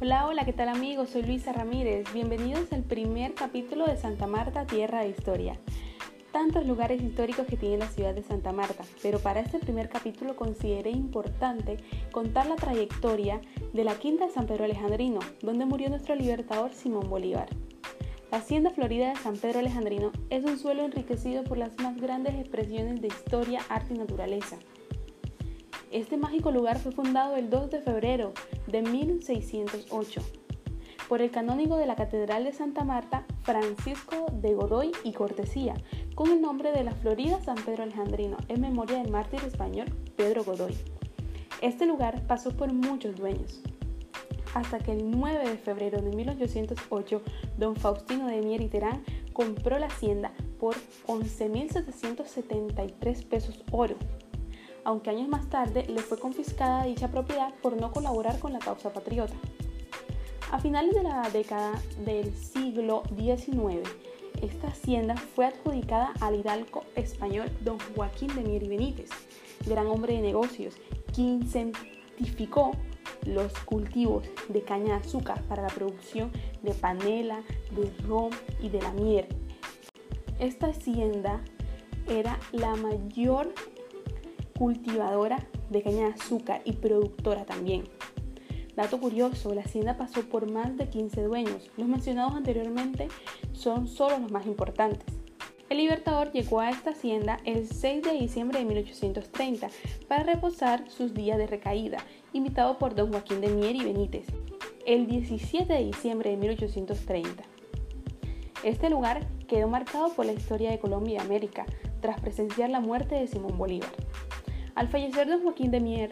Hola, hola, ¿qué tal amigos? Soy Luisa Ramírez. Bienvenidos al primer capítulo de Santa Marta, Tierra de Historia. Tantos lugares históricos que tiene la ciudad de Santa Marta, pero para este primer capítulo consideré importante contar la trayectoria de la Quinta de San Pedro Alejandrino, donde murió nuestro libertador Simón Bolívar. La Hacienda Florida de San Pedro Alejandrino es un suelo enriquecido por las más grandes expresiones de historia, arte y naturaleza. Este mágico lugar fue fundado el 2 de febrero de 1608 por el canónigo de la Catedral de Santa Marta, Francisco de Godoy y Cortesía, con el nombre de la Florida San Pedro Alejandrino, en memoria del mártir español Pedro Godoy. Este lugar pasó por muchos dueños, hasta que el 9 de febrero de 1808, don Faustino de Mier y Terán compró la hacienda por 11.773 pesos oro aunque años más tarde le fue confiscada dicha propiedad por no colaborar con la causa patriota. A finales de la década del siglo XIX, esta hacienda fue adjudicada al hidalgo español don Joaquín de Mier y Benítez, gran hombre de negocios, quien incentificó los cultivos de caña de azúcar para la producción de panela, de ron y de la miel. Esta hacienda era la mayor cultivadora de caña de azúcar y productora también. Dato curioso, la hacienda pasó por más de 15 dueños. Los mencionados anteriormente son solo los más importantes. El Libertador llegó a esta hacienda el 6 de diciembre de 1830 para reposar sus días de recaída, invitado por don Joaquín de Mier y Benítez, el 17 de diciembre de 1830. Este lugar quedó marcado por la historia de Colombia y América, tras presenciar la muerte de Simón Bolívar. Al fallecer don Joaquín de Mier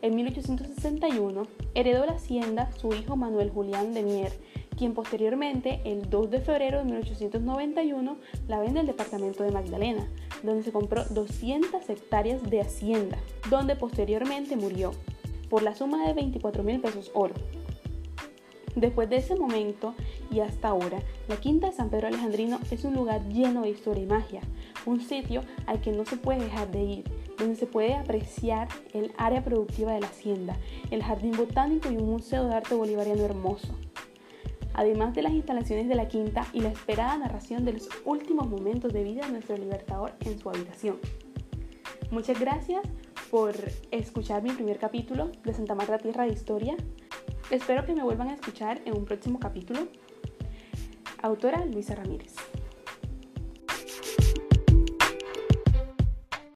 en 1861, heredó la hacienda su hijo Manuel Julián de Mier, quien posteriormente, el 2 de febrero de 1891, la vende al departamento de Magdalena, donde se compró 200 hectáreas de hacienda, donde posteriormente murió, por la suma de 24 mil pesos oro. Después de ese momento y hasta ahora, la Quinta de San Pedro Alejandrino es un lugar lleno de historia y magia, un sitio al que no se puede dejar de ir, donde se puede apreciar el área productiva de la hacienda, el jardín botánico y un museo de arte bolivariano hermoso. Además de las instalaciones de la quinta y la esperada narración de los últimos momentos de vida de nuestro libertador en su habitación. Muchas gracias por escuchar mi primer capítulo de Santa Marta Tierra de Historia. Espero que me vuelvan a escuchar en un próximo capítulo. Autora Luisa Ramírez.